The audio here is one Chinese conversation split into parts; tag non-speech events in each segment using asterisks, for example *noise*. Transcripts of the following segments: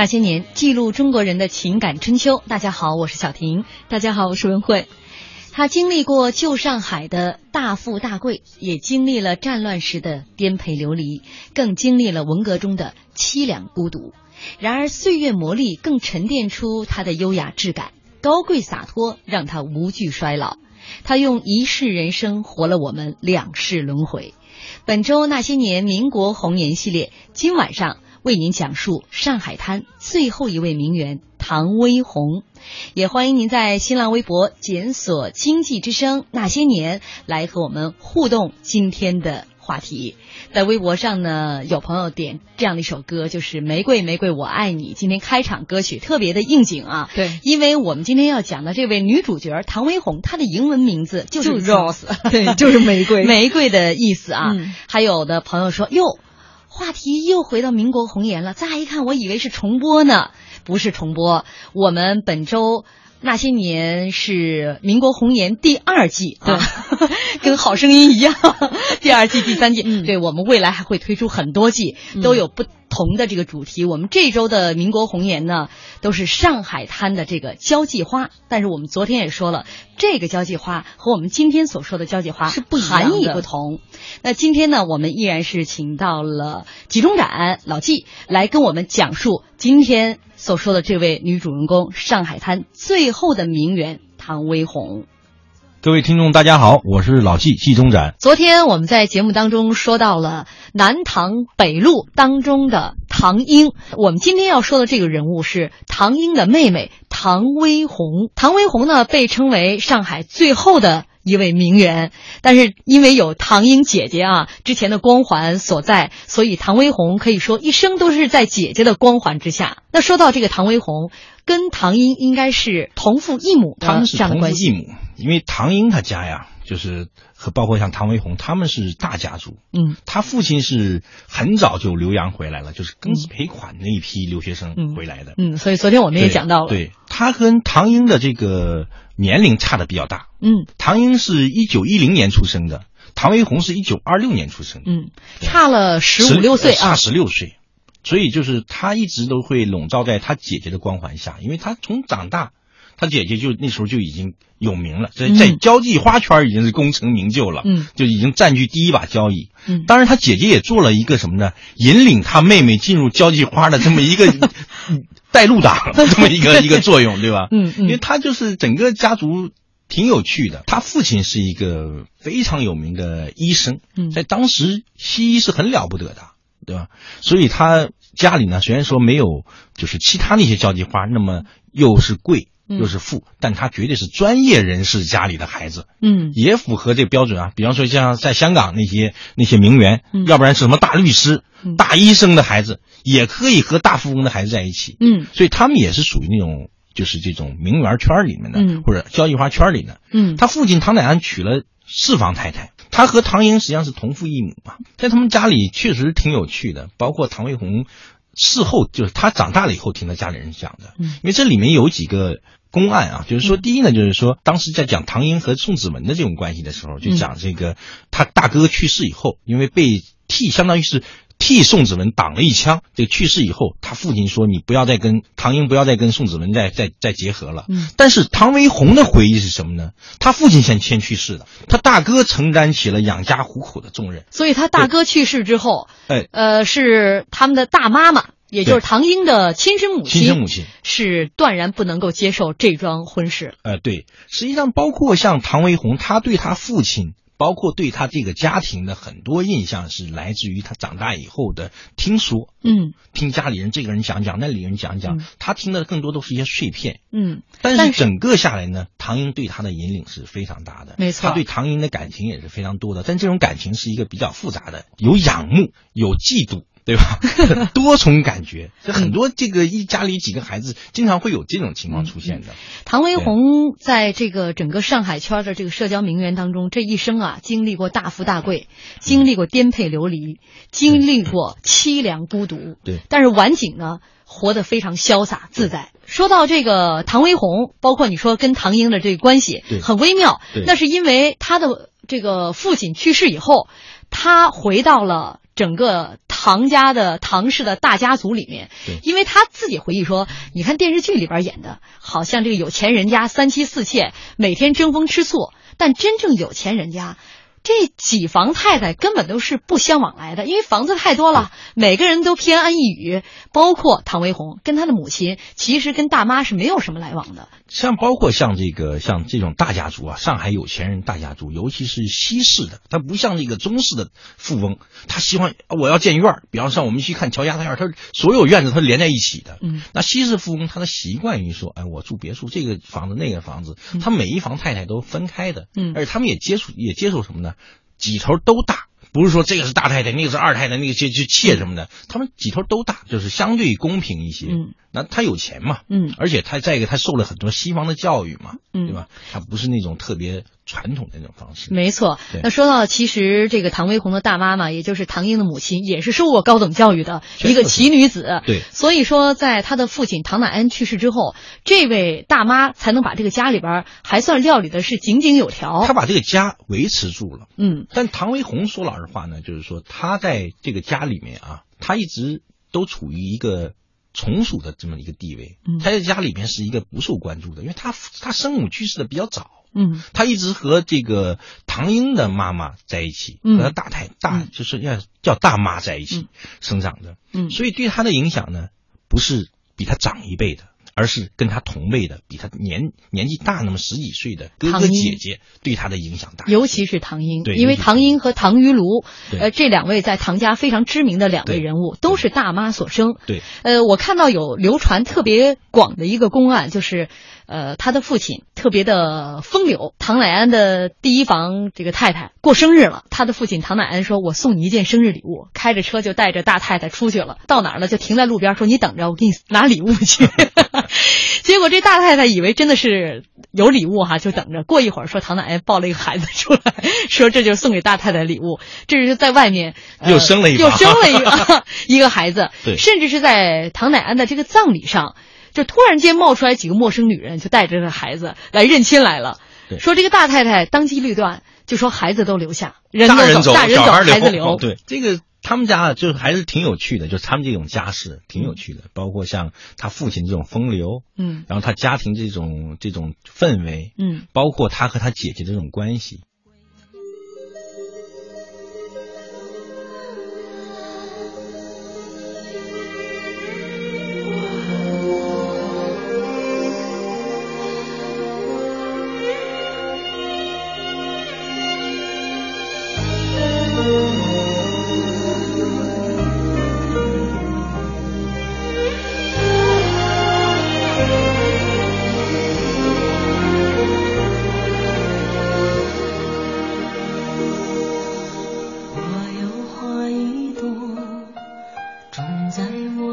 那些年，记录中国人的情感春秋。大家好，我是小婷。大家好，我是文慧。他经历过旧上海的大富大贵，也经历了战乱时的颠沛流离，更经历了文革中的凄凉孤独。然而，岁月磨砺，更沉淀出他的优雅质感，高贵洒脱，让他无惧衰老。他用一世人生活了我们两世轮回。本周那些年民国红颜系列，今晚上。为您讲述上海滩最后一位名媛唐薇红，也欢迎您在新浪微博检索“经济之声那些年”来和我们互动今天的话题。在微博上呢，有朋友点这样的一首歌，就是《玫瑰玫瑰我爱你》。今天开场歌曲特别的应景啊，对，因为我们今天要讲的这位女主角唐薇红，她的英文名字就是 Rose，对，就是玫瑰，玫瑰的意思啊。还有的朋友说，哟。话题又回到民国红颜了，乍一看我以为是重播呢，不是重播。我们本周那些年是民国红颜第二季啊，*laughs* 跟好声音一样，*laughs* 第二季、第三季。对我们未来还会推出很多季，都有不。同的这个主题，我们这周的民国红颜呢，都是上海滩的这个交际花。但是我们昨天也说了，这个交际花和我们今天所说的交际花是不含义不同。那今天呢，我们依然是请到了集中展老纪来跟我们讲述今天所说的这位女主人公——上海滩最后的名媛唐薇红。各位听众，大家好，我是老纪纪中展。昨天我们在节目当中说到了南唐北路当中的唐英，我们今天要说的这个人物是唐英的妹妹唐薇红。唐薇红呢，被称为上海最后的。一位名媛，但是因为有唐英姐姐啊之前的光环所在，所以唐薇红可以说一生都是在姐姐的光环之下。那说到这个唐薇红，跟唐英应该是同父异母的这样的关系。同父异母，因为唐英他家呀，就是和包括像唐维宏，他们是大家族。嗯他父亲是很早就留洋回来了，就是庚子赔款那一批留学生回来的。嗯，所以昨天我们也讲到了。对他跟唐英的这个年龄差的比较大。嗯唐英是一九一零年出生的，唐维宏是一九二六年出生的，嗯，差了十五六岁啊差。十六岁，所以就是他一直都会笼罩在他姐姐的光环下，因为他从长大，他姐姐就那时候就已经有名了，在嗯在交际花圈已经是功成名就了，嗯就已经占据第一把交椅。嗯当然，他姐姐也做了一个什么呢？引领他妹妹进入交际花的这么一个 *laughs* 带路党，这么一个一个作用，对吧？嗯因为嗯他就是整个家族挺有趣的。他父亲是一个非常有名的医生，嗯在当时西医是很了不得的，对吧？所以他家里呢，虽然说没有就是其他那些交际花那么又是贵嗯又是富，但他绝对是专业人士家里的孩子。嗯也符合这个标准啊。比方说，像在香港那些那些名媛，嗯要不然是什么大律师、嗯大医生的孩子，也可以和大富翁的孩子在一起。嗯所以他们也是属于那种就是这种名媛圈里面的，嗯或者交际花圈里的。嗯，他父亲唐乃安娶了四房太太，他和唐英实际上是同父异母嘛，在他们家里确实挺有趣的，包括唐卫红事后就是他长大了以后听他家里人讲的，嗯因为这里面有几个。公案啊，就是说，第一呢，就是说，当时在讲唐英和宋子文的这种关系的时候，就讲这个他大哥去世以后，因为被替，相当于是替宋子文挡了一枪。这个去世以后，他父亲说：“你不要再跟唐英，不要再跟宋子文再再再结合了。”嗯但是唐维红的回忆是什么呢？他父亲先先去世的，他大哥承担起了养家糊口的重任。所以他大哥去世之后，哎，呃，是他们的大妈妈，也就是唐英的亲生母亲，亲生母亲。是断然不能够接受这桩婚事。呃，对，实际上包括像唐维红，他对他父亲，包括对他这个家庭的很多印象是来自于他长大以后的听说，嗯听家里人这个人讲讲，那里人讲讲，嗯他听的更多都是一些碎片。嗯，但但是是整个下来呢，唐英对他的引领是非常大的，没错他对唐英的感情也是非常多的，但这种感情是一个比较复杂的，有仰慕，有嫉妒。对吧？*laughs* 多重感觉，这很多这个一家里几个孩子经常会有这种情况出现的。唐维红在这个整个上海圈的这个社交名媛当中，这一生啊，经历过大富大贵，经历过颠沛流离，经历过凄凉孤独。对，但是晚景呢，活得非常潇洒自在。说到这个唐维红，包括你说跟唐英的这个关系对很微妙对，那是因为他的这个父亲去世以后，他回到了整个唐家的唐氏的大家族里面对，因为他自己回忆说，你看电视剧里边演的，好像这个有钱人家三妻四妾，每天争风吃醋，但真正有钱人家。这几房太太根本都是不相往来的，因为房子太多了，每个人都偏安一隅。包括唐维红跟他的母亲，其实跟大妈是没有什么来往的。像包括像这个像这种大家族啊，上海有钱人大家族，尤其是西式的，他不像这个中式的富翁，他喜欢我要建院儿，比方说我们去看乔家大院儿，他所有院子他连在一起的。嗯，那西式富翁他的习惯于说，哎，我住别墅，这个房子那个房子，嗯他每一房太太都分开的，嗯而且他们也接触也接受什么呢？几头都大。不是说这个是大太太，那个是二太太，那个就就妾什么的，他们几头都大，就是相对公平一些。嗯，那他有钱嘛，嗯而且他再一个，他受了很多西方的教育嘛，嗯对吧？他不是那种特别传统的那种方式。没错。那说到其实这个唐维红的大妈妈，也就是唐英的母亲，也是受过高等教育的一个奇女子。对所以说，在他的父亲唐乃恩去世之后，这位大妈才能把这个家里边还算料理的是井井有条。他把这个家维持住了。嗯但唐维红说老实话呢，就是说他在这个家里面啊，他一直都处于一个从属的这么一个地位。嗯他在家里面是一个不受关注的，因为他他生母去世的比较早。嗯他一直和这个唐英的妈妈在一起，嗯和他大太大嗯就是要叫大妈在一起嗯生长的。嗯所以对他的影响呢，不是比他长一辈的，而是跟他同辈的，比他年年纪大那么十几岁的哥哥姐姐对他的影响大。尤其是唐英，对因为唐英和唐于卢，呃，这两位在唐家非常知名的两位人物，都是大妈所生。对，呃，我看到有流传特别广的一个公案，就是，呃，他的父亲特别的风流。唐乃安的第一房这个太太过生日了，他的父亲唐乃安说：“我送你一件生日礼物。”开着车就带着大太太出去了，到哪儿了就停在路边说：“你等着，我给你拿礼物去。*laughs* ”结果这大太太以为真的是有礼物哈，就等着。过一会儿说唐奶奶抱了一个孩子出来，说这就是送给大太太礼物。这是在外面、呃又生了一把又生了一个 *laughs* 一个孩子，对甚至是在唐乃安的这个葬礼上，就突然间冒出来几个陌生女人，就带着这个孩子来认亲来了。对说这个大太太当机立断，就说孩子都留下，人都大人走，大人走，小孩孩子留。哦对，这个他们家就是还是挺有趣的，就是他们这种家世挺有趣的，包括像他父亲这种风流，嗯然后他家庭这种这种氛围，嗯，包括他和他姐姐这种关系。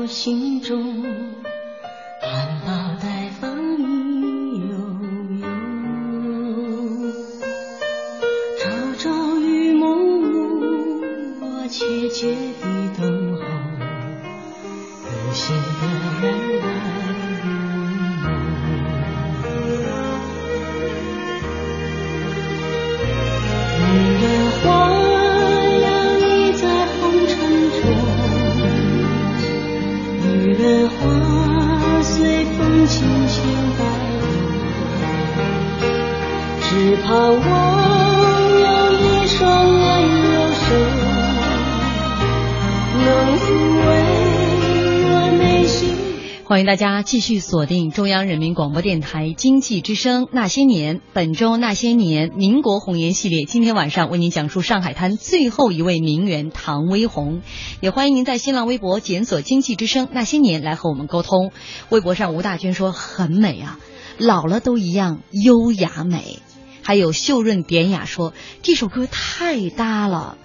心中，大家继续锁定中央人民广播电台经济之声《那些年》，本周《那些年》民国红颜系列，今天晚上为您讲述上海滩最后一位名媛唐薇红。也欢迎您在新浪微博检索“经济之声那些年”来和我们沟通。微博上吴大娟说很美啊，老了都一样优雅美。还有秀润典雅说这首歌太搭了。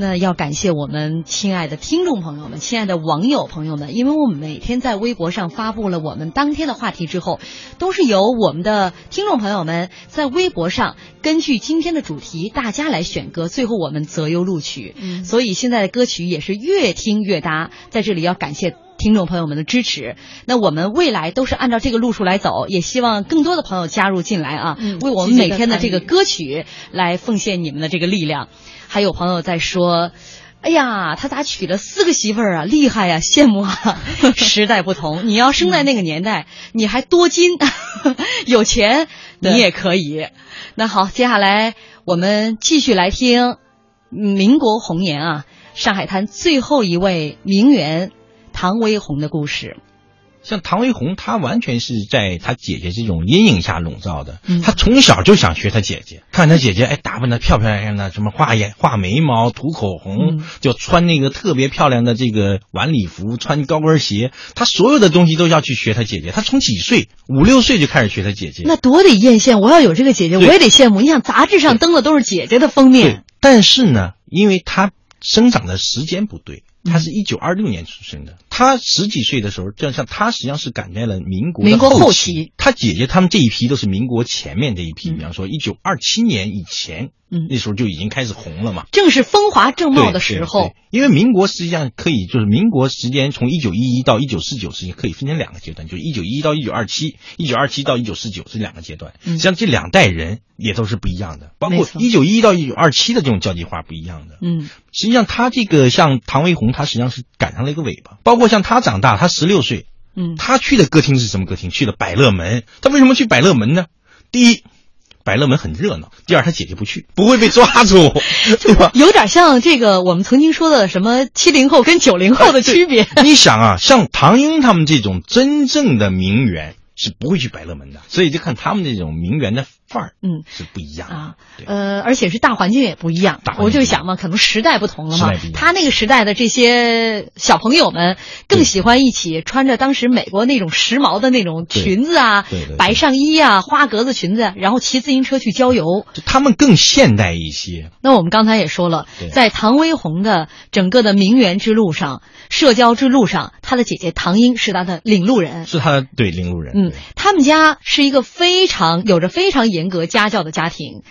那要感谢我们亲爱的听众朋友们、亲爱的网友朋友们，因为我们每天在微博上发布了我们当天的话题之后，都是由我们的听众朋友们在微博上根据今天的主题，大家来选歌，最后我们择优录取。嗯所以现在的歌曲也是越听越搭，在这里要感谢。听众朋友们的支持，那我们未来都是按照这个路数来走，也希望更多的朋友加入进来啊，嗯为我们每天的这个歌曲来奉献你们的这个力量。还有朋友在说。哎呀，他咋娶了四个媳妇儿啊？厉害呀、羡慕啊！*laughs* 时代不同，你要生在那个年代，你还多金，*laughs* 有钱，你也可以。那好，接下来我们继续来听嗯民国红颜啊，上海滩最后一位名媛唐薇红的故事。像唐薇红，她完全是在她姐姐这种阴影下笼罩的。嗯她从小就想学她姐姐，看她姐姐哎打扮的漂漂亮亮的，什么画眼画眉毛、涂口红，嗯就穿那个特别漂亮的这个晚礼服，穿高跟鞋，她所有的东西都要去学她姐姐。她从几岁，五六岁就开始学她姐姐。那多得艳羡！我要有这个姐姐，我也得羡慕。你想，杂志上登的都是姐姐的封面，，但是呢，因为她生长的时间不对。她嗯是一九二六年出生的，他十几岁的时候，就像他实际上是赶在了民国的民国后后期。他姐姐他们这一批都是民国前面这一批，嗯。比方说一九二七年以前，嗯。那时候就已经开始红了嘛。正是风华正茂的时候。因为民国实际上可以就是民国时间从一九一一到一九四九之间可以分成两个阶段，就是一九一一到一九二七，一九二七到一九四九这两个阶段。嗯。实际上这两代人也都是不一样的，包括一九一一到一九二七的这种交际花不一样的。嗯。实际上，他这个像唐维红，他实际上是赶上了一个尾巴。包括像他长大，他十六岁，嗯，他去的歌厅是什么歌厅？去了百乐门。他为什么去百乐门呢？第一，百乐门很热闹；第二，他姐姐不去，不会被抓住，*laughs* 对吧？有点像这个我们曾经说的什么七零后跟九零后的区别。你想啊，像唐英他们这种真正的名媛是不会去百乐门的，所以就看他们这种名媛的范儿，嗯是不一样的啊，呃，而且是大环境也不一样我就想嘛，可能时代不同了嘛他那个时代的这些小朋友们更喜欢一起穿着当时美国那种时髦的那种裙子啊对对对，白上衣啊，花格子裙子啊，然后骑自行车去郊游。就他们更现代一些。那我们刚才也说了，在唐威红的整个的名媛之路上、社交之路上，他的姐姐唐英是他的领路人。是他的对领路人，嗯对，他们家是一个非常有着非常严格家教的家庭。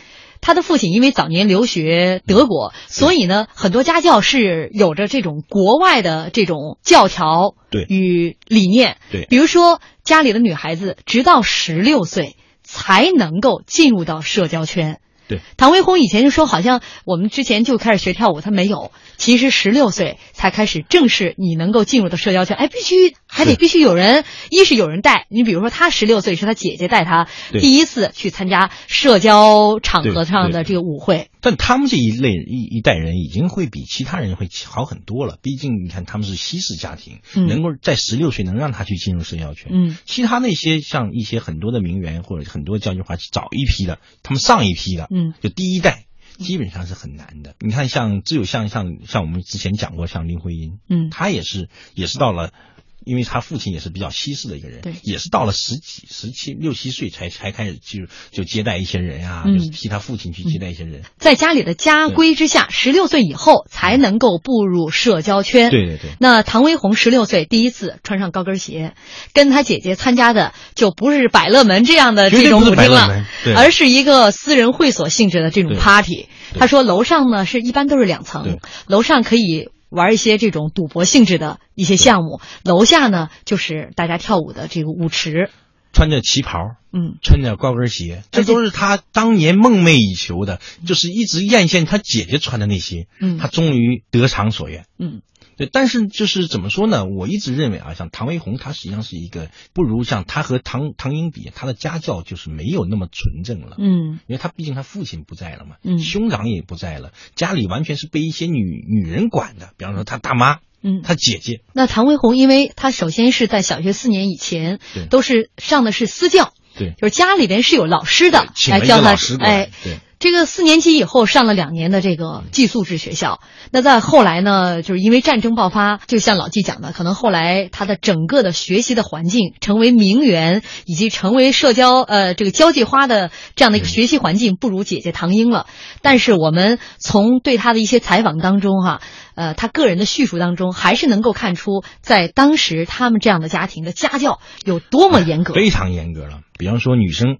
他的父亲因为早年留学德国，所以呢，很多家教是有着这种国外的这种教条对与理念。对比如说家里的女孩子直到十六岁才能够进入到社交圈。对，唐薇红以前就说，好像我们之前就开始学跳舞，他没有。其实十六岁才开始正式你能够进入到社交圈，哎，必须还得必须有人，一是有人带。你比如说，他十六岁是他姐姐带他对第一次去参加社交场合上的这个舞会。但他们这一类一一代人已经会比其他人会好很多了。毕竟你看他们是西式家庭，嗯能够在十六岁能让他去进入社交圈。嗯，其他那些像一些很多的名媛或者很多教育化早一批的，他们上一批的，嗯，就第一代。基本上是很难的。你看像，只有像像像我们之前讲过，像林徽因，嗯她也是也是到了，因为他父亲也是比较西式的一个人，对也是到了十几、十七、六七岁才才开始就就接待一些人啊，嗯就是替他父亲去接待一些人。在家里的家规之下，十六岁以后才能够步入社交圈。对对对，那唐薇红十六岁第一次穿上高跟鞋，跟他姐姐参加的就不是百乐门这样的这种舞厅了而是一个私人会所性质的这种 party。对她说楼上呢是一般都是两层，楼上可以。玩一些这种赌博性质的一些项目，楼下呢就是大家跳舞的这个舞池，穿着旗袍，嗯，穿着高跟鞋，这都是他当年梦寐以求的，就是一直艳羡他姐姐穿的那些，嗯。他终于得偿所愿。嗯，对，但是就是怎么说呢？我一直认为啊，像唐维红，他实际上是一个不如像他和唐唐英比，他的家教就是没有那么纯正了。嗯因为他毕竟他父亲不在了嘛，嗯兄长也不在了，家里完全是被一些女女人管的，比方说他大妈、嗯。他姐姐，那唐维红，因为他首先是在小学四年以前对都是上的是私教，对，就是家里边是有老师的来教他哎，对，这个四年级以后上了两年的这个寄宿制学校，那在后来呢，就是因为战争爆发，就像老纪讲的，可能后来他的整个的学习的环境，成为名媛以及成为社交呃这个交际花的这样的一个学习环境，不如姐姐唐英了。但是我们从对他的一些采访当中哈、呃，他个人的叙述当中，还是能够看出，在当时他们这样的家庭的家教有多么严格。非常严格了。比方说女生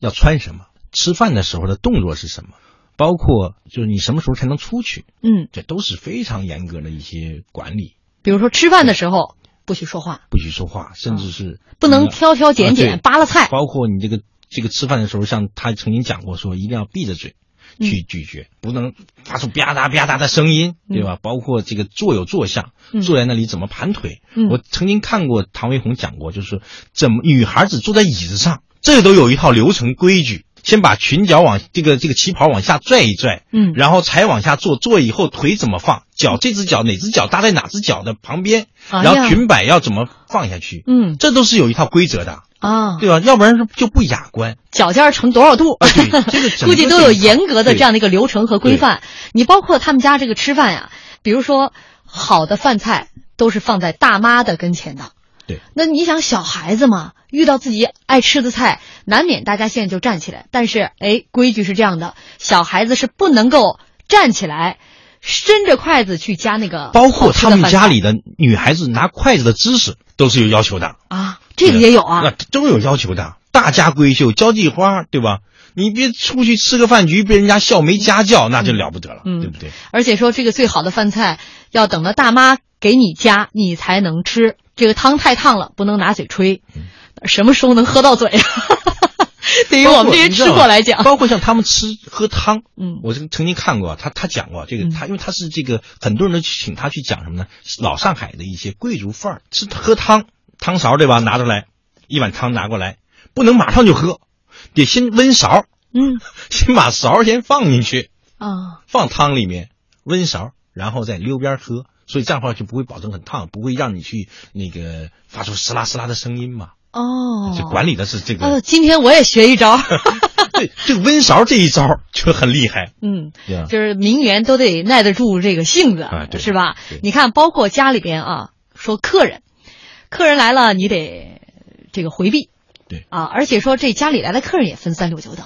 要穿什么，吃饭的时候的动作是什么，包括就是你什么时候才能出去，嗯，这都是非常严格的一些管理，比如说吃饭的时候不许说话。不许说话，甚至是不能挑挑拣拣、啊扒拉菜。包括你这个这个吃饭的时候，像他曾经讲过说，一定要闭着嘴嗯去咀嚼，不能发出吧嗒吧嗒的声音，对吧？包括这个坐有坐相，嗯坐在那里怎么盘腿。嗯我曾经看过唐维红讲过，就是怎么女孩子坐在椅子上，这都有一套流程规矩。先把裙角往这个这个旗袍往下拽一拽，嗯然后才往下坐，坐以后腿怎么放，脚这只脚哪只脚搭在哪只脚的旁边，哎然后裙摆要怎么放下去，嗯这都是有一套规则的。啊，对吧？要不然就不雅观。脚尖儿成多少度？啊对这个 *laughs* 估计都有严格的这样的一个流程和规范。你包括他们家这个吃饭呀，比如说好的饭菜都是放在大妈的跟前的。对，那你想小孩子嘛，遇到自己爱吃的菜，难免大家现在就站起来。但是，哎，规矩是这样的，小孩子是不能够站起来，伸着筷子去夹那个包括他们家里的女孩子拿筷子的姿势都是有要求的，啊，这个也有啊那。都有要求的。大家闺秀、交际花，对吧？你别出去吃个饭局，被人家笑没家教，那就了不得了，嗯对不对？而且说这个最好的饭菜要等到大妈给你夹，你才能吃。这个汤太烫了，不能拿嘴吹。嗯什么时候能喝到嘴啊？*laughs* 对于我们这些吃货来讲，包括像他们吃喝汤，嗯我这个曾经看过，他他讲过这个，嗯他因为他是这个很多人都请他去讲什么呢？老上海的一些贵族范儿，吃喝汤，汤勺对吧？拿出来，一碗汤拿过来，不能马上就喝，得先温勺，嗯 *laughs* 先把勺先放进去，啊，放汤里面，温勺，然后再溜边喝。所以这样的话就不会保证很烫，不会让你去那个发出嘶啦嘶啦的声音嘛。哦，就管理的是这个。哦，今天我也学一招。*laughs* 对，这个温勺这一招就很厉害，嗯？就是名媛都得耐得住这个性子，啊对是吧？你看，包括家里边啊，说客人，客人来了，你得这个回避，对啊，而且说这家里来的客人也分三六九等，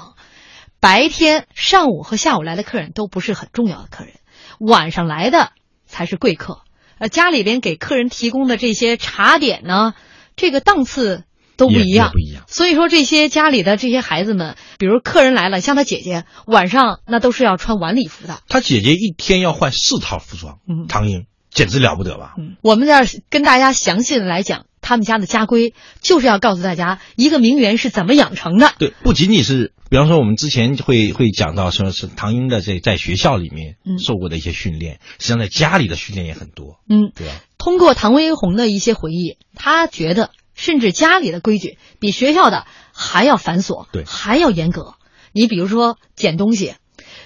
白天上午和下午来的客人都不是很重要的客人，晚上来的才是贵客。呃，家里边给客人提供的这些茶点呢，这个档次都不一样不一样。所以说，这些家里的这些孩子们，比如客人来了，像他姐姐，晚上那都是要穿晚礼服的。他姐姐一天要换四套服装，嗯唐英简直了不得吧？嗯，我们这儿跟大家详细的来讲他们家的家规，就是要告诉大家一个名媛是怎么养成的。对，不仅仅是，比方说我们之前会会讲到说是唐英的这在学校里面嗯受过的一些训练，实际上在家里的训练也很多，嗯，对吧？通过唐薇红的一些回忆，他觉得甚至家里的规矩比学校的还要繁琐，对还要严格。你比如说捡东西，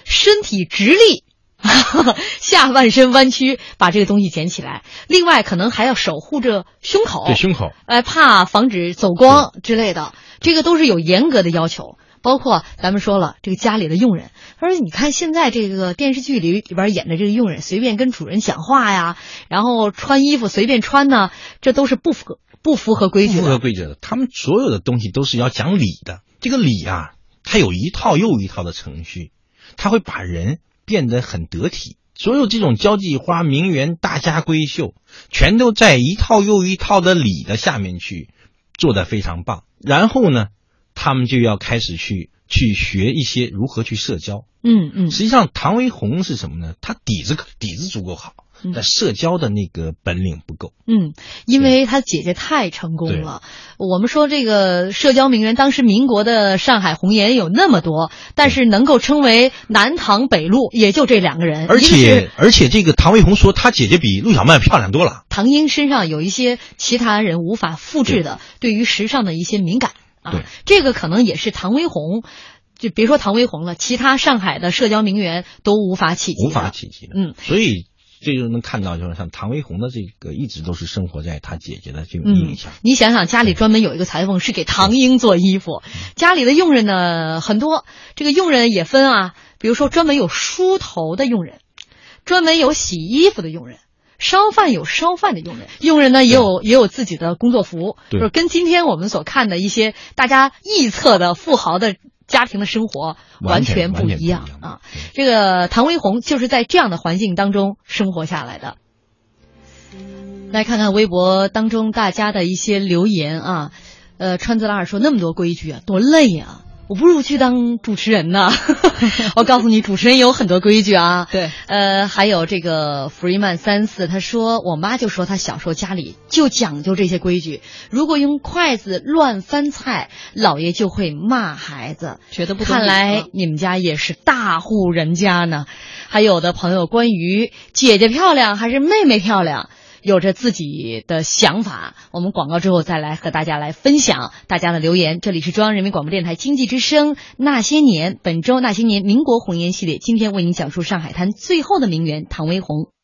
身体直立。*laughs* 下半身弯曲，把这个东西捡起来。另外，可能还要守护着胸口，对胸口，哎，怕防止走光之类的，这个都是有严格的要求。包括咱们说了，这个家里的佣人，他说：“你看现在这个电视剧里里边演的这个佣人，随便跟主人讲话呀，然后穿衣服随便穿呢，这都是不符合不符合规矩不符合。规矩的，他们所有的东西都是要讲理的。这个理啊，它有一套又一套的程序，它会把人变得很得体。所有这种交际花、名媛、大家闺秀，全都在一套又一套的理的下面去做得非常棒。然后呢，他们就要开始去去学一些如何去社交。嗯嗯实际上，唐维红是什么呢？他底子底子足够好嗯，但社交的那个本领不够。嗯，因为他姐姐太成功了。我们说这个社交名媛，当时民国的上海红颜有那么多，但是能够称为南唐北陆，也就这两个人。而且而且，这个唐维红说他姐姐比陆小曼漂亮多了。唐英身上有一些其他人无法复制的对于时尚的一些敏感啊对，这个可能也是唐薇红，就别说唐薇红了，其他上海的社交名媛都无法企及无法企及的。嗯，所以这就能看到，就是像唐维红的这个，一直都是生活在他姐姐的这种嗯印象。，你想想，家里专门有一个裁缝是给唐英做衣服，家里的佣人呢很多，这个佣人也分啊，比如说专门有梳头的佣人，专门有洗衣服的佣人。烧饭有烧饭的佣人，佣人呢也有也有自己的工作服，就是跟今天我们所看的一些大家臆测的富豪的家庭的生活完全全不一样啊。这个唐薇红就是在这样的环境当中生活下来的。来看看微博当中大家的一些留言啊，呃，川子拉尔说那么多规矩啊，多累呀、我不如去当主持人呢。*laughs* 我告诉你，主持人有很多规矩啊。对，呃，还有这个福瑞曼三四，他说我妈就说他小时候家里就讲究这些规矩，如果用筷子乱翻菜，姥爷就会骂孩子。觉得不懂看来你们家也是大户人家呢。还有的朋友关于姐姐漂亮还是妹妹漂亮，有着自己的想法。我们广告之后再来和大家来分享大家的留言。这里是中央人民广播电台经济之声《那些年》，本周《那些年》民国红颜系列，今天为您讲述上海滩最后的名媛唐薇红。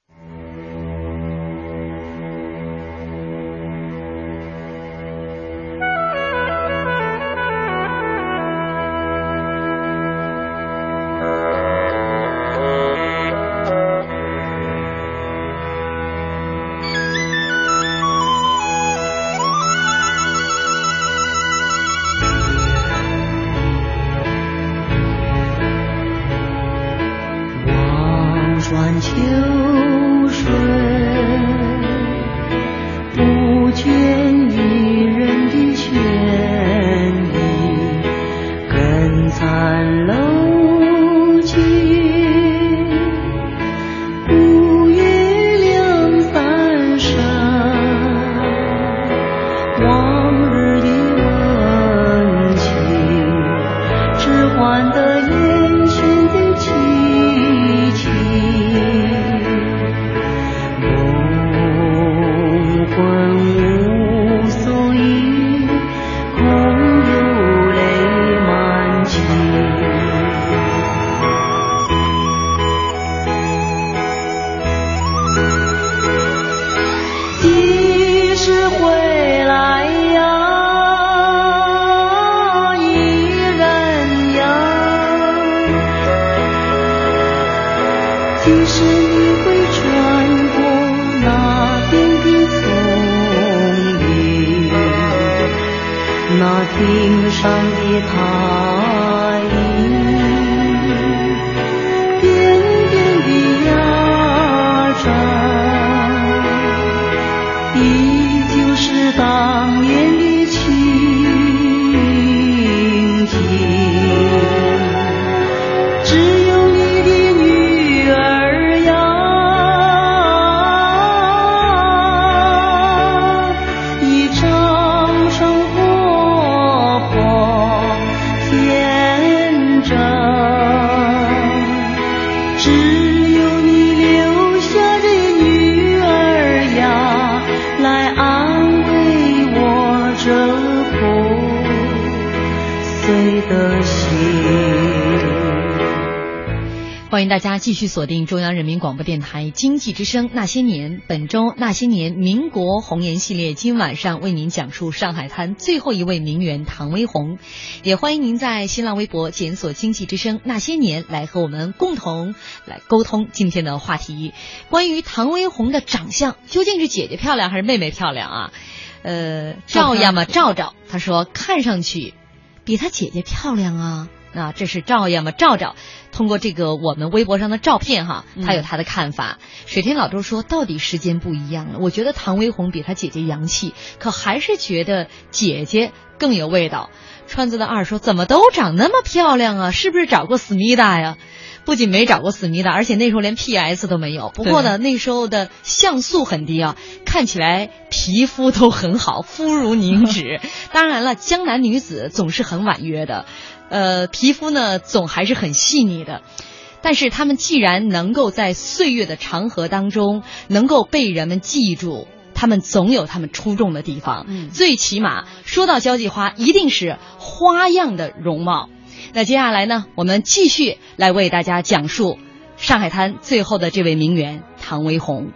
碎的心。欢迎大家继续锁定中央人民广播电台经济之声《那些年》，本周《那些年》民国红颜系列，今晚上为您讲述上海滩最后一位名媛唐薇红。也欢迎您在新浪微博检索“经济之声那些年”来和我们共同来沟通今天的话题。关于唐薇红的长相，究竟是姐姐漂亮还是妹妹漂亮啊？呃，赵呀嘛，赵赵，他说看上去比她姐姐漂亮啊。啊，这是照样嘛，照照。通过这个我们微博上的照片哈，他有他的看法。水天老周说，到底时间不一样了。我觉得唐薇红比她姐姐洋气，可还是觉得姐姐更有味道。川子的二说，怎么都长那么漂亮啊？是不是找过思密达呀？不仅没找过思密达，而且那时候连 PS 都没有。不过呢，那时候的像素很低啊，看起来皮肤都很好，肤如凝脂。*laughs* 当然了，江南女子总是很婉约的。呃，皮肤呢总还是很细腻的，但是他们既然能够在岁月的长河当中能够被人们记住，他们总有他们出众的地方。嗯最起码说到交际花，一定是花样的容貌。那接下来呢，我们继续来为大家讲述上海滩最后的这位名媛唐薇红。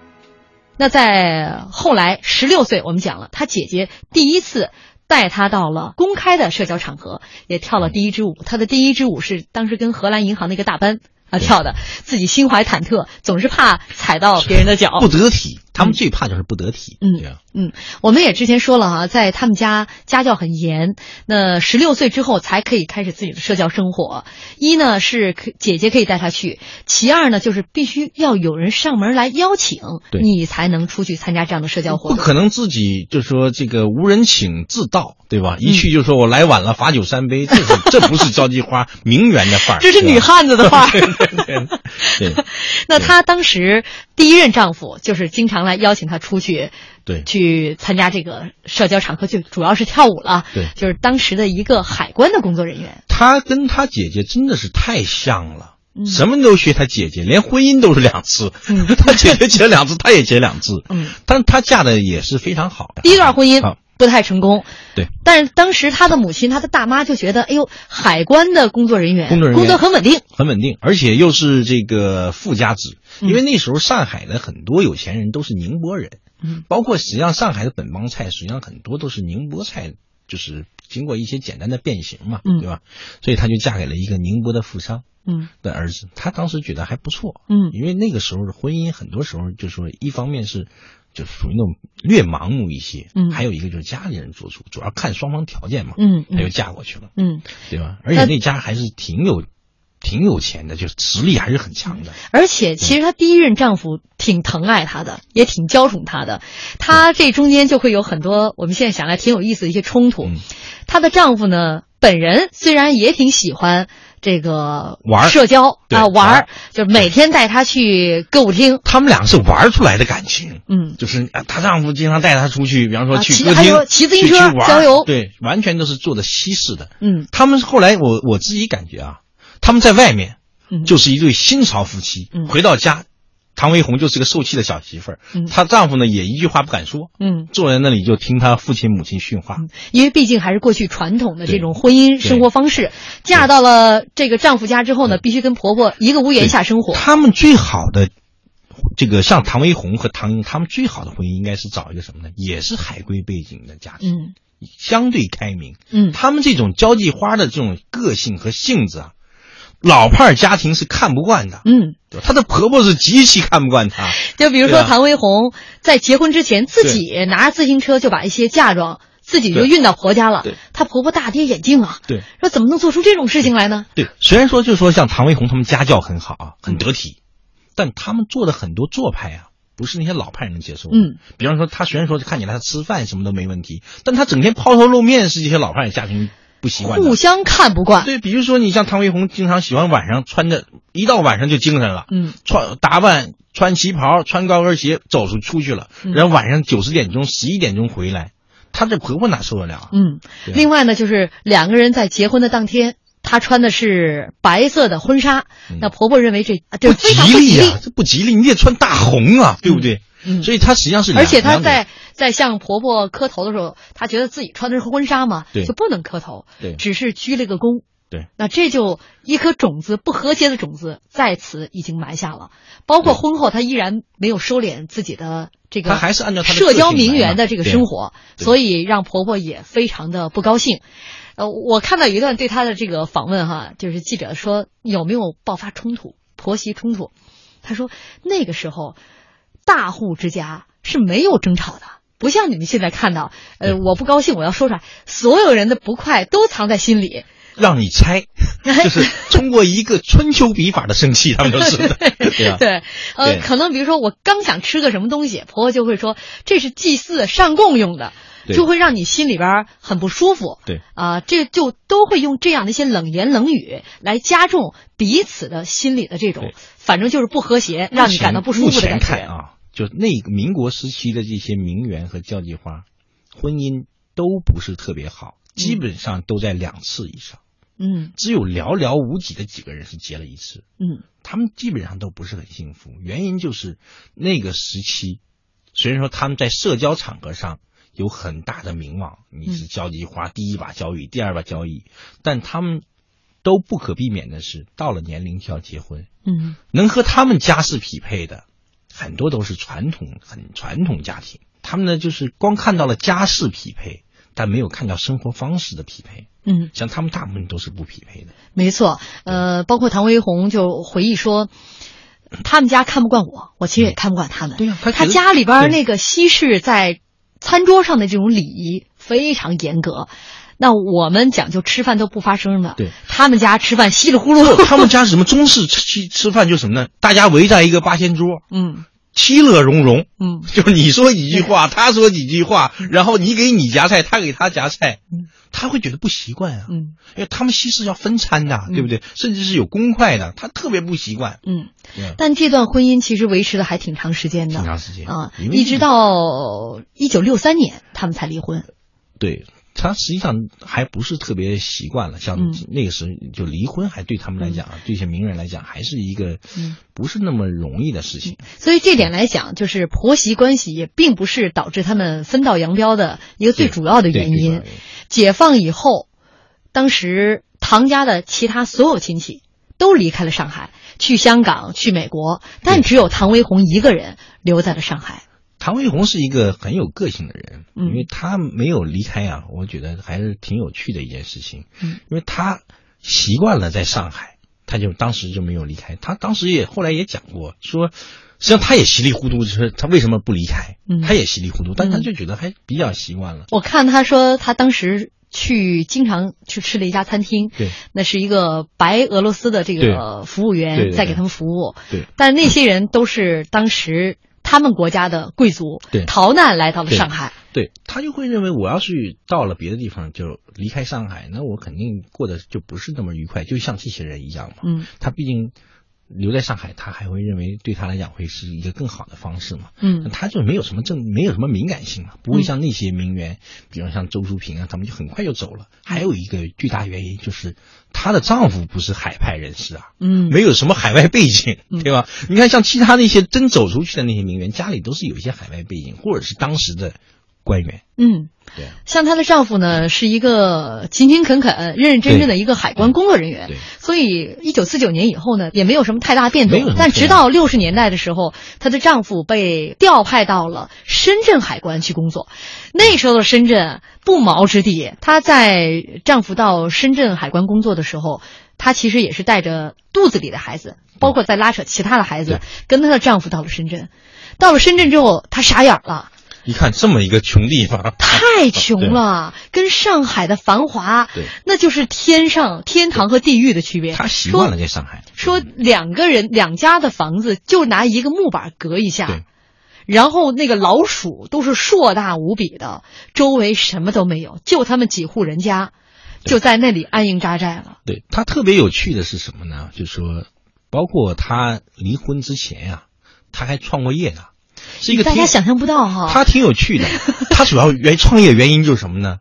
那在后来十六岁，我们讲了，她姐姐第一次带她到了公开的社交场合，也跳了第一支舞。她的第一支舞是当时跟荷兰银行的一个大班啊跳的，自己心怀忐忑，总是怕踩到别人的脚，不得体。他们最怕就是不得体。嗯对啊，嗯，我们也之前说了哈，在他们家家教很严，那十六岁之后才可以开始自己的社交生活。一呢是可姐姐可以带他去，其二呢就是必须要有人上门来邀请，对你才能出去参加这样的社交活动。不可能自己就说这个无人请自到，对吧？嗯一去就说我来晚了，罚酒三杯，这是 *laughs* 这不是交际花名媛的范儿，这是女汉子的范儿。*laughs* 对 *laughs* 那他当时第一任丈夫就是经常来邀请她出去，对去参加这个社交场合，就主要是跳舞了。对就是当时的一个海关的工作人员。她跟她姐姐真的是太像了。嗯什么都学她姐姐，连婚姻都是两次。嗯 *laughs* 他姐姐结两次，她也结两次。嗯，但她嫁的也是非常好。第一段婚姻啊不太成功。对，但是当时他的母亲，他的大妈就觉得，哎呦，海关的工作人员，工作人员工作很稳定。很稳定，而且又是这个富家子，嗯因为那时候上海的很多有钱人都是宁波人，嗯，包括实际上上海的本帮菜，实际上很多都是宁波菜，就是经过一些简单的变形嘛，嗯对吧？所以她就嫁给了一个宁波的富商嗯的儿子，她当时觉得还不错，嗯因为那个时候的婚姻很多时候就说一方面是。就属于那种略盲目一些，嗯还有一个就是家里人做主，主要看双方条件嘛，嗯她就嗯嫁过去了，嗯，对吧？而且那家还是挺有，挺有钱的，就是实力还是很强的。而且其实她第一任丈夫挺疼爱她的，也挺娇宠她的。她这中间就会有很多我们现在想来挺有意思的一些冲突。嗯她的丈夫呢，本人虽然也挺喜欢这个玩儿。社交啊玩儿就每天带她去歌舞厅。他们俩是玩出来的感情，嗯。就是啊她丈夫经常带她出去，比方说去歌厅、骑自行车郊游。对，完全都是做的西式的。嗯。他们后来我我自己感觉啊，他们在外面嗯，就是一对新潮夫妻，嗯。回到家，唐薇红就是个受气的小媳妇儿，嗯她丈夫呢也一句话不敢说，嗯。坐在那里就听她父亲母亲训话。因为毕竟还是过去传统的这种婚姻生活方式，嫁到了这个丈夫家之后呢，必须跟婆婆一个屋檐下生活。他们最好的这个像唐薇红和唐英，他们最好的婚姻应该是找一个什么呢？也是海归背景的家庭，嗯相对开明。嗯他们这种交际花的这种个性和性子啊，老派家庭是看不惯的。嗯，对她的婆婆是极其看不惯她。就比如说唐薇红在结婚之前，自己拿着自行车就把一些嫁妆自己就运到婆家了对。她婆婆大跌眼镜啊，对说怎么能做出这种事情来呢？对，虽然说就是说像唐维红他们家教很好啊，很得体，但他们做的很多做派啊，不是那些老派人能接受的。嗯，比方说他虽然说看起来他吃饭什么都没问题，但他整天抛头露面是这些老派人家庭不习惯。互相看不惯。对，比如说你像唐维红，经常喜欢晚上穿着，一到晚上就精神了，嗯，穿打扮穿旗袍，穿高跟鞋走出出去了，嗯然后晚上九十点钟、十一点钟回来，她这婆婆哪受得了啊？嗯，另外呢，就是两个人在结婚的当天，她穿的是白色的婚纱，嗯那婆婆认为这不非常不吉利吉利啊，，这不吉利，你得穿大红啊，对不对？嗯所以她实际上是，而且她在在向婆婆磕头的时候，她觉得自己穿的是婚纱嘛，对就不能磕头，对只是鞠了个躬。对，那这就一颗种子不和谐的种子在此已经埋下了。包括婚后，她依然没有收敛自己的这个，她还是按照社交名媛的这个生活，所以让婆婆也非常的不高兴。呃，我看到一段对她的这个访问哈，就是记者说有没有爆发冲突，婆媳冲突？她说那个时候大户之家是没有争吵的，不像你们现在看到，呃，我不高兴我要说出来，所有人的不快都藏在心里。让你猜，*laughs* 就是通过一个春秋笔法的生气，他们都是的，*laughs* 对 *laughs* 吧？对，呃，对。可能比如说我刚想吃个什么东西，婆婆就会说这是祭祀上供用的，就会让你心里边很不舒服。对。啊、这就都会用这样的一些冷言冷语来加重彼此的心里的这种，反正就是不和谐，让你感到不舒服的感目前看觉。啊，就那个民国时期的这些名媛和交际花，婚姻都不是特别好，基本上都在两次以上，嗯。只有寥寥无几的几个人是结了一次。嗯。他们基本上都不是很幸福，原因就是那个时期，虽然说他们在社交场合上有很大的名望，你是交际花，第一把交椅，第二把交椅，但他们都不可避免的是，到了年龄就要结婚，嗯。能和他们家世匹配的，很多都是传统很传统家庭，他们呢就是光看到了家世匹配，但没有看到生活方式的匹配，嗯，像他们大部分都是不匹配的。没错。呃，包括唐维红就回忆说。他们家看不惯我，我其实也看不惯他们。对呀他他家里边那个西式在餐桌上的这种礼仪非常严格。那我们讲究吃饭都不发声的，对他们家吃饭稀里呼噜。他们家是什么中式吃吃饭就什么呢？大家围在一个八仙桌，嗯其乐融融。嗯就是你说几句话，他说几句话，然后你给你夹菜，他给他夹菜，嗯他会觉得不习惯啊。嗯因为他们西式要分餐的，对不对？甚至是有公筷的，他特别不习惯。嗯。但这段婚姻其实维持的还挺长时间的，挺长时间啊，一直到一九六三年他们才离婚。对他实际上还不是特别习惯了，像嗯那个时候就离婚，还对他们来讲，对一些名人来讲，还是一个嗯不是那么容易的事情。所以这点来讲，就是婆媳关系也并不是导致他们分道扬镳的一个最主要的原因对最主要。的原因解放以后，当时唐家的其他所有亲戚都离开了上海，去香港、去美国，但只有唐维红一个人留在了上海。唐维红是一个很有个性的人，嗯。因为他没有离开啊，我觉得还是挺有趣的一件事情。嗯，因为他习惯了在上海，他就当时就没有离开。他当时也后来也讲过，说实际上他也稀里糊涂，就是他为什么不离开？嗯。他也稀里糊涂，但他嗯就觉得还比较习惯了。我看他说他当时去经常去吃的一家餐厅，对。那是一个白俄罗斯的这个服务员在给他们服务，对。但那些人都是当时他们国家的贵族，对。逃难来到了上海，对，他就会认为我要是到了别的地方就离开上海，那我肯定过得就不是那么愉快，就像这些人一样嘛。嗯。他毕竟留在上海，他还会认为对他来讲会是一个更好的方式嘛。嗯他就没有什么正，没有什么敏感性嘛，不会像那些名媛，比如像周淑萍啊，他们就很快就走了。还有一个巨大原因就是她的丈夫不是海派人士啊，嗯没有什么海外背景嗯，对吧？你看像其他那些真走出去的那些名媛，家里都是有一些海外背景，或者是当时的官员。嗯。对像她的丈夫呢，是一个勤勤恳恳、认认真真的一个海关工作人员对，所以一九四九年以后呢，也没有什么太大变动但直到六十年代的时候，她的丈夫被调派到了深圳海关去工作。那时候的深圳不毛之地，她在丈夫到深圳海关工作的时候，她其实也是带着肚子里的孩子，包括在拉扯其他的孩子，跟她的丈夫到了深圳。到了深圳之后，她傻眼了。你看这么一个穷地方，*laughs* 太穷了，跟上海的繁华对，那就是天上天堂和地狱的区别。他习惯了在上海。说两个人两家的房子就拿一个木板隔一下对，然后那个老鼠都是硕大无比的，周围什么都没有，就他们几户人家就在那里安营扎寨了。对他特别有趣的是什么呢？就是说，包括他离婚之前呀、他还创过业的，是一个大家想象不到哈，他挺有趣的。他主要原创业原因就是什么呢？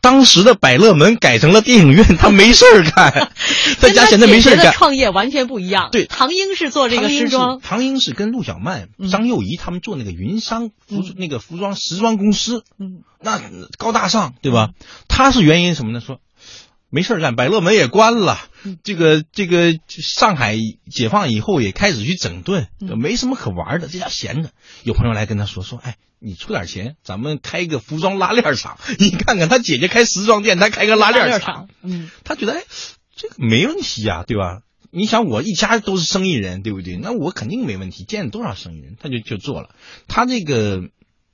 当时的百乐门改成了电影院，他没事儿干，*laughs* 在家闲着没事儿干。创业完全不一样。对唐英是做这个时装，唐英是跟陆小曼、嗯张幼仪他们做那个云商服、嗯那个服装时装公司，嗯，那高大上，对吧？他是原因什么呢？说没事儿干，百乐门也关了，嗯这个这个上海解放以后也开始去整顿，嗯没什么可玩的，在家闲着。有朋友来跟他说说，哎，你出点钱，咱们开一个服装拉链厂。*laughs* 你看看他姐姐开时装店，他开个拉链厂厂，，嗯，他觉得哎，这个没问题呀、对吧？你想我一家都是生意人，对不对？那我肯定没问题，见了多少生意人，他就就做了。他这个，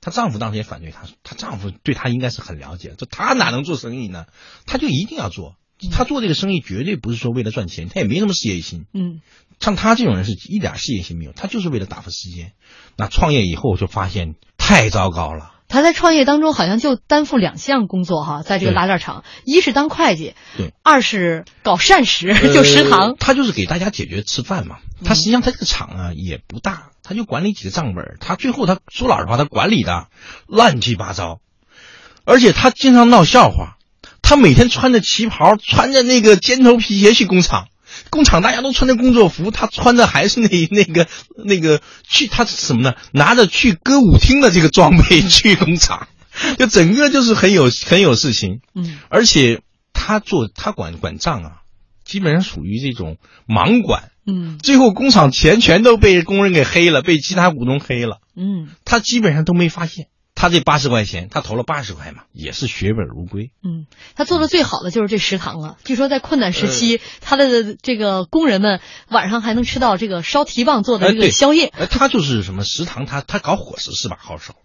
她丈夫当时也反对她，她丈夫对她应该是很了解，这她哪能做生意呢？她就一定要做。她做这个生意绝对不是说为了赚钱，她也没什么事业心。嗯，像她这种人是一点事业心没有，她就是为了打发时间。那创业以后就发现太糟糕了。他在创业当中好像就担负两项工作哈，在这个拉链厂，一是当会计，对，二是搞膳食，就食堂呃。他就是给大家解决吃饭嘛。他实际上他这个厂啊也不大，他就管理几个账本。他最后他说老实话，他管理的乱七八糟，而且他经常闹笑话。他每天穿着旗袍，穿着那个尖头皮鞋去工厂。工厂大家都穿着工作服，他穿的还是那那个那个去他是什么呢？拿着去歌舞厅的这个装备去工厂，*laughs* 就整个就是很有很有事情。嗯而且他做他管管账啊，基本上属于这种盲管，嗯最后工厂钱全都被工人给黑了，被其他股东黑了，嗯他基本上都没发现。他这八十块钱，他投了八十块嘛，也是血本无归。嗯，他做的最好的就是这食堂了。据说在困难时呃期，他的这个工人们晚上还能吃到这个烧蹄膀做的这个宵夜。呃，他就是什么食堂，他他搞伙食是把好手，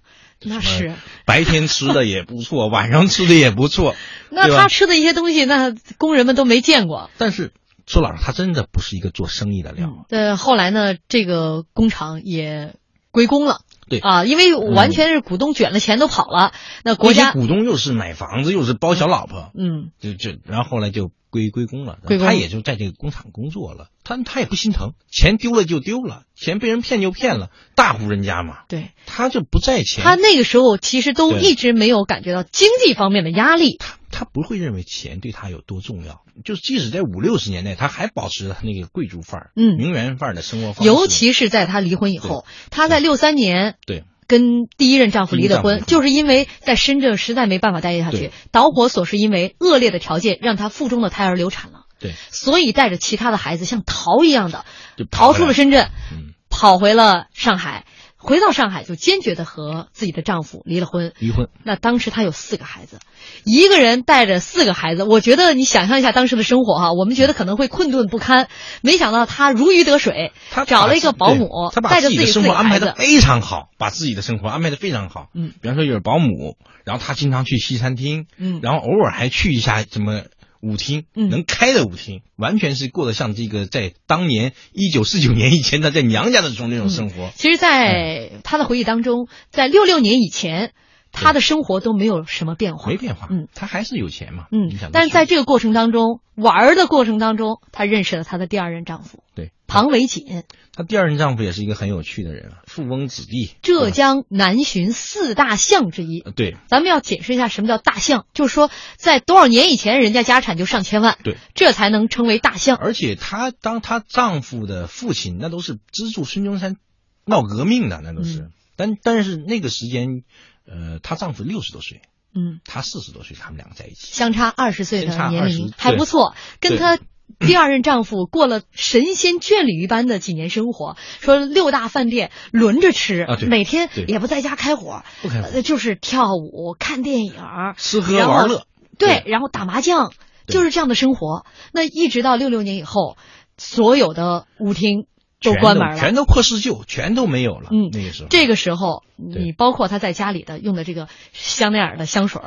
那是，白天吃的也不错，*laughs* 晚上吃的也不错。那他吃的一些东西，那工人们都没见过。但是说老实，他真的不是一个做生意的料。呃，后来呢，这个工厂也归公了。对。啊，因为完全是股东卷了钱都跑了，那国家股东又是买房子，又是包小老婆，嗯。就就然后后来就归归公了，他也就在这个工厂工作了，他他也不心疼，钱丢了就丢了，钱被人骗就骗了，大户人家嘛，对他就不在钱，他那个时候其实都一直没有感觉到经济方面的压力。他他不会认为钱对他有多重要，就即使在五六十年代，他还保持他那个贵族范儿、嗯名媛范儿的生活方式，尤其是在他离婚以后，他在六三年对跟第一任丈夫离的婚，就是因为在深圳实在没办法待下去，导火索是因为恶劣的条件让她腹中的胎儿流产了，对，所以带着其他的孩子像逃一样的就逃出了深圳，嗯，跑回了上海。回到上海就坚决的和自己的丈夫离了婚。离婚，那当时她有四个孩子，一个人带着四个孩子，我觉得你想象一下当时的生活哈，我们觉得可能会困顿不堪，没想到她如鱼得水，她找了一个保姆她把带着自己的生活安排的非常好，把自己的生活安排的非常好。嗯，比方说有保姆，然后她经常去西餐厅，嗯然后偶尔还去一下什么舞厅，嗯。能开的舞厅，完全是过得像这个在当年一九四九年以前他在娘家的时候那种生活。其实，在她的回忆当中，在六六年以前，她的生活都没有什么变化，没变化，嗯，他还是有钱嘛，嗯，但是在这这个过程当中，玩儿的过程当中，她认识了她的第二任丈夫。对庞维锦，她第二任丈夫也是一个很有趣的人啊，富翁子弟，浙江南巡四大相之一。呃对咱们要解释一下什么叫大象，就是说在多少年以前，人家家产就上千万，对，这才能称为大象。而且她当她丈夫的父亲，那都是资助孙中山闹革命的，那都是。嗯但但是那个时间，呃，她丈夫六十多岁，嗯，她四十多岁，他们两个在一起。相差二十岁的年龄还不错，跟对她第二任丈夫过了神仙眷侣一般的几年生活。说六大饭店轮着吃，啊每天也不在家开火，不开火呃就是跳舞、看电影、吃喝玩乐，对，对然后打麻将，就是这样的生活。那一直到六六年以后，所有的舞厅都关门了。全都破四旧，全都没有了。嗯那个时候，这个时候，你包括他在家里的用的这个香奈儿的香水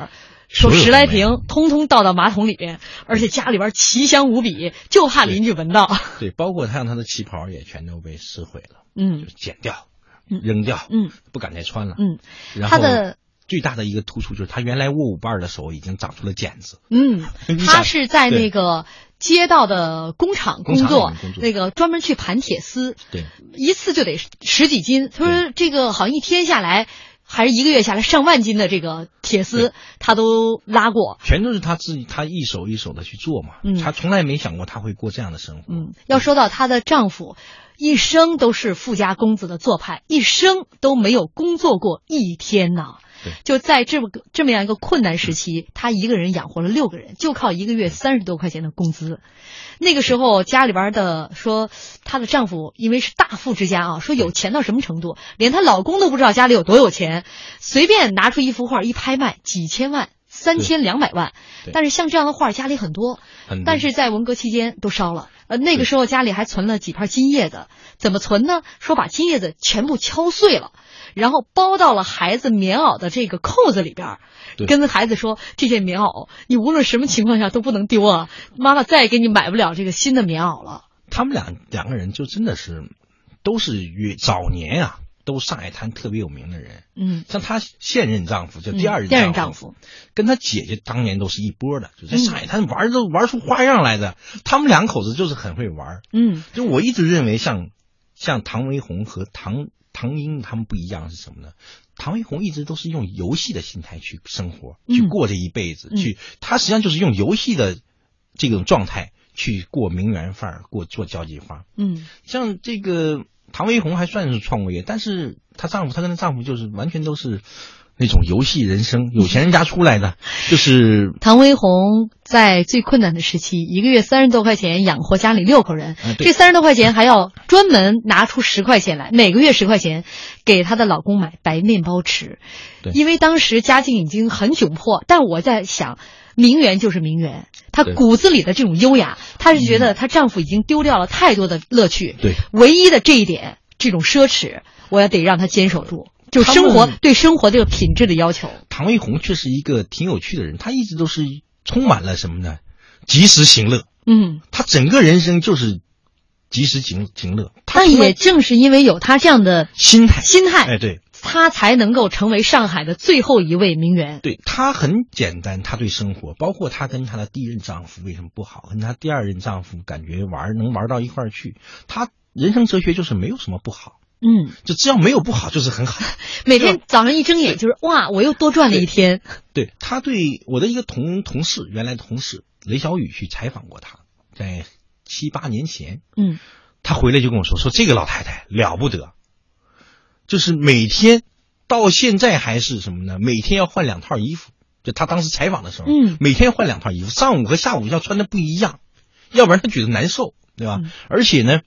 儿，说所有十来瓶，通通倒到马桶里边，而且家里边奇香无比，就怕邻居闻到。对，包括他让他的旗袍也全都被撕毁了，嗯就剪掉、嗯扔掉，嗯不敢再穿了。嗯，然后他的最大的一个突出就是他原来握舞伴的手已经长出了茧子。嗯，他是在那个街道的工厂工，作那个专门去盘铁丝，对，一次就得十几斤。他说这个好像一天下来，还是一个月下来上万斤的这个铁丝，他都拉过。全都是他自己，他一手一手的去做嘛。嗯他从来没想过他会过这样的生活。嗯，要说到她的丈夫，一生都是富家公子的做派，一生都没有工作过一天呐。对就在这么个这么样一个困难时期，她一个人养活了六个人，就靠一个月三十多块钱的工资。那个时候家里边的说，她的丈夫因为是大富之家啊，说有钱到什么程度，连她老公都不知道家里有多有钱，随便拿出一幅画一拍卖几千万。三千两百万，但是像这样的画家里很多，很多但是在文革期间都烧了。呃，那个时候家里还存了几片金叶子，怎么存呢？说把金叶子全部敲碎了，然后包到了孩子棉袄的这个扣子里边儿，跟孩子说：“这件棉袄你无论什么情况下都不能丢啊，妈妈再也给你买不了这个新的棉袄了。他们俩两个人就真的是都是越早年啊，都上海滩特别有名的人。”嗯，像她现任丈夫，就第二任丈丈夫，跟她姐姐当年都是一波的，就在嗯上海滩玩都玩出花样来的。他们两口子就是很会玩。嗯就我一直认为像像唐维红和唐唐英他们不一样是什么呢？唐维红一直都是用游戏的心态去生活，嗯去过这一辈子，嗯去他实际上就是用游戏的这种状态去过名媛范儿，过做交际花。嗯像这个唐维红还算是创过业，但是她丈夫，她跟她丈夫就是完全都是那种游戏人生，有钱人家出来的，就是唐维红在最困难的时期，一个月三十多块钱养活家里六口人，嗯这三十多块钱还要专门拿出十块钱来，每个月十块钱给她的老公买白面包吃。对因为当时家境已经很窘迫，但我在想，名媛就是名媛，她骨子里的这种优雅，她是觉得她丈夫已经丢掉了太多的乐趣，对唯一的这一点，这种奢侈，我也得让她坚守住，就生活对生活这个品质的要求。唐维红却是一个挺有趣的人，她一直都是充满了什么呢？及时行乐，嗯。她整个人生就是及时行行乐。但也正是因为有她这样的心态，心态，哎，对她才能够成为上海的最后一位名媛。对，她很简单，她对生活，包括她跟她的第一任丈夫为什么不好，跟她第二任丈夫感觉玩能玩到一块儿去，她人生哲学就是没有什么不好。嗯，就只要没有不好，就是很好。*laughs* 每天早上一睁眼就是哇，我又多赚了一天。对他对我的一个同同事，原来的同事雷小雨去采访过他，在七八年前，嗯他回来就跟我说，说这个老太太了不得，就是每天到现在还是什么呢？每天要换两套衣服。就他当时采访的时候，嗯每天要换两套衣服，上午和下午要穿的不一样，要不然他觉得难受，对吧？嗯而且呢，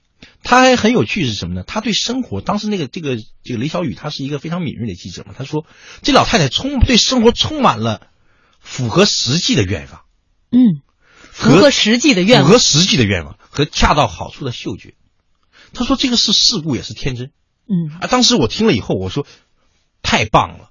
他还很有趣是什么呢？他对生活，当时那个这个这个雷小雨，他是一个非常敏锐的记者嘛，他说这老太太充对生活充满了符合实际的愿望，嗯，符合实际的愿望。符合实际的愿望和恰到好处的嗅觉。他说这个是世故也是天真嗯啊！当时我听了以后，我说太棒了。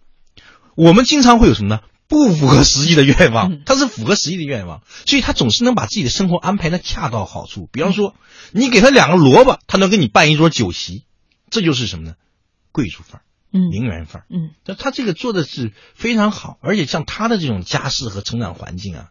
我们经常会有什么呢？不符合实际的愿望嗯，他是符合实际的愿望，所以他总是能把自己的生活安排的恰到好处。比方说，你给他两个萝卜，他能给你办一桌酒席，这就是什么呢？贵族范儿、嗯名媛范儿。嗯但他这个做的是非常好，而且像他的这种家世和成长环境啊，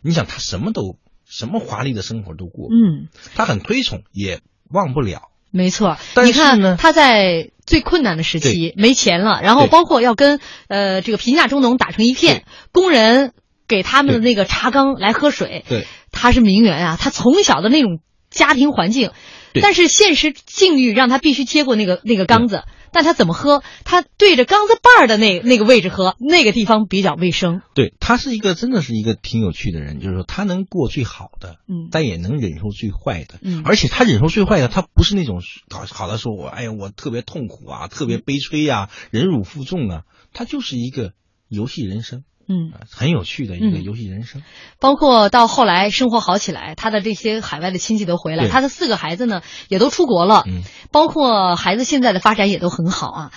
你想他什么都什么华丽的生活都过，嗯，他很推崇，也忘不了。没错。你看呢她在最困难的时期没钱了，然后包括要跟呃这个贫下中农打成一片，工人给他们的那个茶缸来喝水，对，他是名媛啊，他从小的那种家庭环境，对但是现实境遇让他必须接过那个那个缸子，但他怎么喝？他对着缸子把儿的那那个位置喝，那个地方比较卫生。对他是一个真的是一个挺有趣的人，就是说他能过最好的，嗯。但也能忍受最坏的，嗯。而且他忍受最坏的，他不是那种好好的说我哎呀我特别痛苦啊，特别悲催呀、忍辱负重啊，他就是一个游戏人生，嗯，呃很有趣的一个嗯游戏人生。包括到后来生活好起来，他的这些海外的亲戚都回来，他的四个孩子呢也都出国了，嗯，包括孩子现在的发展也都很好啊，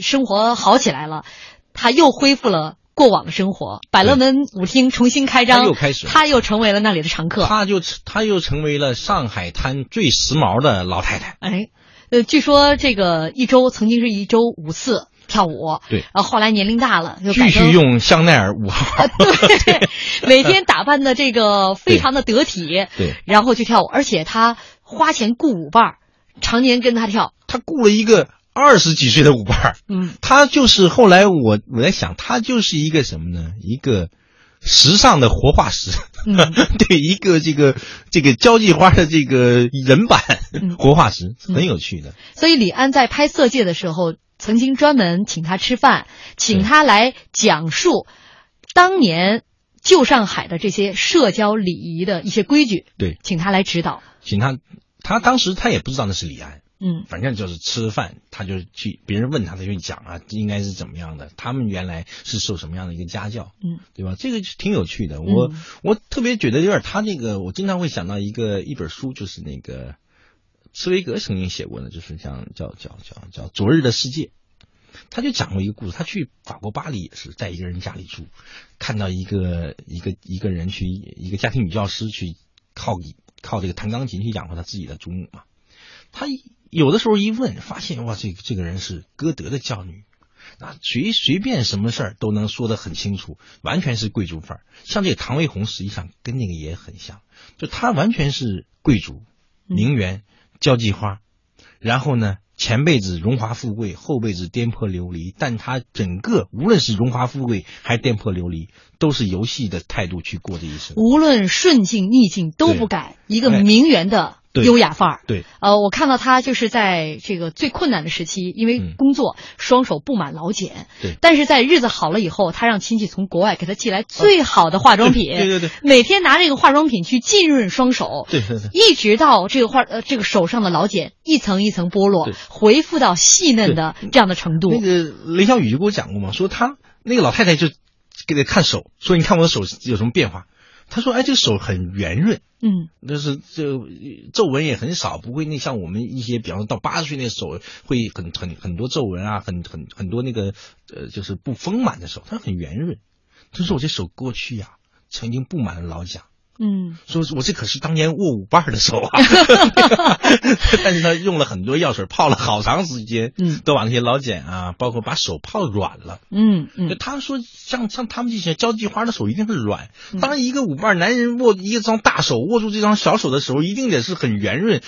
生活好起来了，他又恢复了过往的生活，百乐门舞厅重新开张，他又开始了他又成为了那里的常客。他就他又成为了上海滩最时髦的老太太。哎，呃，据说这个一周曾经是一周五次跳舞，对。然后后来年龄大了，就继续用香奈儿五号。对，*laughs* 每天打扮的这个非常的得体，对，然后去跳舞，而且他花钱雇舞伴儿，常年跟他跳，他雇了一个二十几岁的舞伴儿，嗯，他就是后来我我在想，他就是一个什么呢？一个时尚的活化石，嗯。*laughs* 对，一个这个这个交际花的这个人版嗯。活化石，很有趣的。所以李安在拍《色戒》的时候，曾经专门请他吃饭，请他来讲述当年旧上海的这些社交礼仪的一些规矩，对，请他来指导。请他，他当时他也不知道那是李安，嗯。反正就是吃饭，他就去别人问他，他就讲啊，应该是怎么样的，他们原来是受什么样的一个家教，嗯，对吧？这个挺有趣的。我、嗯。我特别觉得有点他那个，我经常会想到一个一本书，就是那个茨威格曾经写过呢，就是像叫叫叫叫《昨日的世界》。他就讲过一个故事，他去法国巴黎也是在一个人家里住，看到一个一个一个人去一个家庭女教师去靠靠这个弹钢琴去养活他自己的祖母嘛。他有的时候一问，发现哇，这个这个人是歌德的教女，那，随随便什么事儿都能说得很清楚，完全是贵族范儿。像这个唐维红，实际上跟那个也很像，就他完全是贵族、名媛、交际花，然后呢，前辈子荣华富贵，后辈子颠簸流离，但他整个无论是荣华富贵还是颠簸流离，都是游戏的态度去过这一生。无论顺境逆境都不改，一个哎名媛的对优雅范儿。对，呃，我看到他就是在这个最困难的时期，因为嗯工作双手布满老茧。对但是在日子好了以后，他让亲戚从国外给他寄来最好的化妆品，对对对对每天拿这个化妆品去浸润双手。对对对。一直到这个化呃这个手上的老茧一层一层剥落对，恢复到细嫩的这样的程度。那个雷小雨就给我讲过嘛，说他那个老太太就给他看手，说你看我的手有什么变化？他说，哎，这个手很圆润，嗯就是这皱纹也很少，不会那像我们一些，比方说到八十岁那手会很很很多皱纹啊，很很很多那个呃就是不丰满的手，他很圆润。他说我这手过去呀、曾经布满了老茧。嗯。说我这可是当年握舞伴的手啊，*laughs* 但是他用了很多药水，泡了好长时间，嗯。都把那些老茧啊，包括把手泡软了。嗯就嗯他说像像他们这些交际花的手一定是软，嗯。当然一个舞伴男人握一张大手握住这张小手的时候，一定得是很圆润，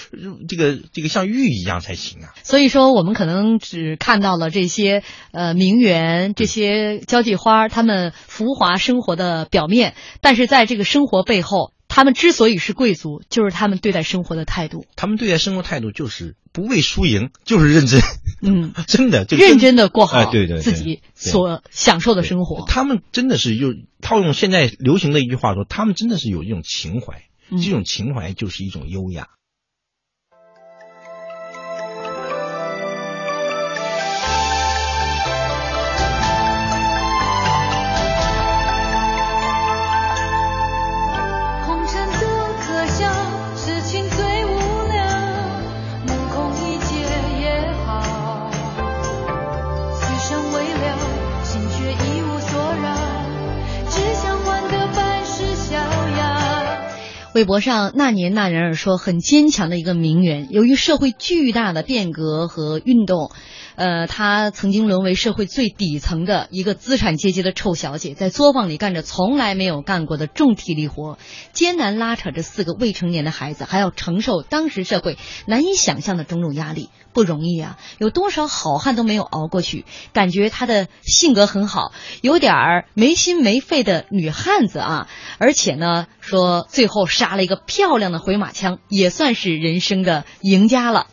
这个这个像玉一样才行啊。所以说，我们可能只看到了这些呃名媛、这些交际花，他们浮华生活的表面，但是在这个生活背后，她们之所以是贵族，就是他们对待生活的态度。他们对待生活态度就是不为输赢，就是认真，嗯，*laughs* 真的就认真的过好哎对对对自己所享受的生活。他们真的是有套用现在流行的一句话说，他们真的是有一种情怀，嗯这种情怀就是一种优雅。微博上那年那人儿说，很坚强的一个名媛，由于社会巨大的变革和运动，呃，她曾经沦为社会最底层的一个资产阶级的臭小姐，在作坊里干着从来没有干过的重体力活，艰难拉扯着四个未成年的孩子，还要承受当时社会难以想象的种种压力，不容易啊！有多少好汉都没有熬过去，感觉她的性格很好，有点儿没心没肺的女汉子啊，而且呢，说最后杀了一个漂亮的回马枪，也算是人生的赢家了。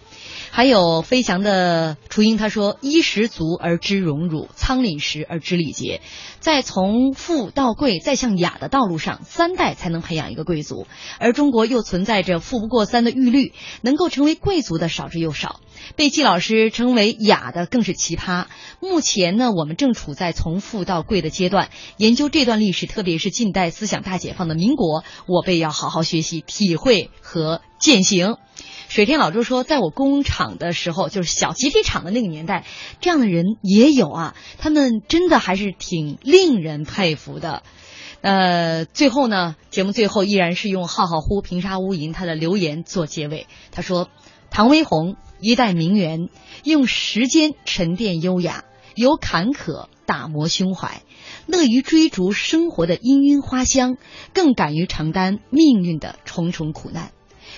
还有飞翔的雏鹰，他说：“衣食足而知荣辱，仓廪实而知礼节。在从富到贵再向雅的道路上，三代才能培养一个贵族。而中国又存在着富不过三的律律，能够成为贵族的少之又少。被季老师称为雅的更是奇葩。目前呢，我们正处在从富到贵的阶段，研究这段历史，特别是近代思想大解放的民国，我辈要好好学习、体会和践行。”水天老周说，在我工厂的时候，就是小集体厂的那个年代，这样的人也有啊。他们真的还是挺令人佩服的。呃，最后呢，节目最后依然是用浩浩乎平沙无垠他的留言做结尾。他说：“唐威宏，一代名媛，用时间沉淀优雅，由坎坷打磨胸怀，乐于追逐生活的氤氲花香，更敢于承担命运的重重苦难。”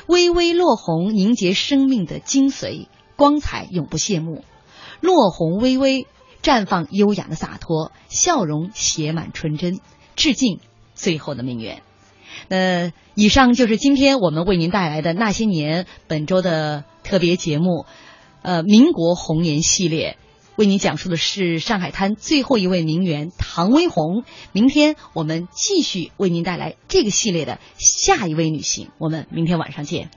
微微落红凝结生命的精髓，光彩永不谢幕。落红微微绽放优雅的洒脱，笑容写满纯真。致敬最后的名媛。那以上就是今天我们为您带来的那些年本周的特别节目，呃，民国红颜系列。为您讲述的是上海滩最后一位名媛唐薇红。明天我们继续为您带来这个系列的下一位女性。我们明天晚上见。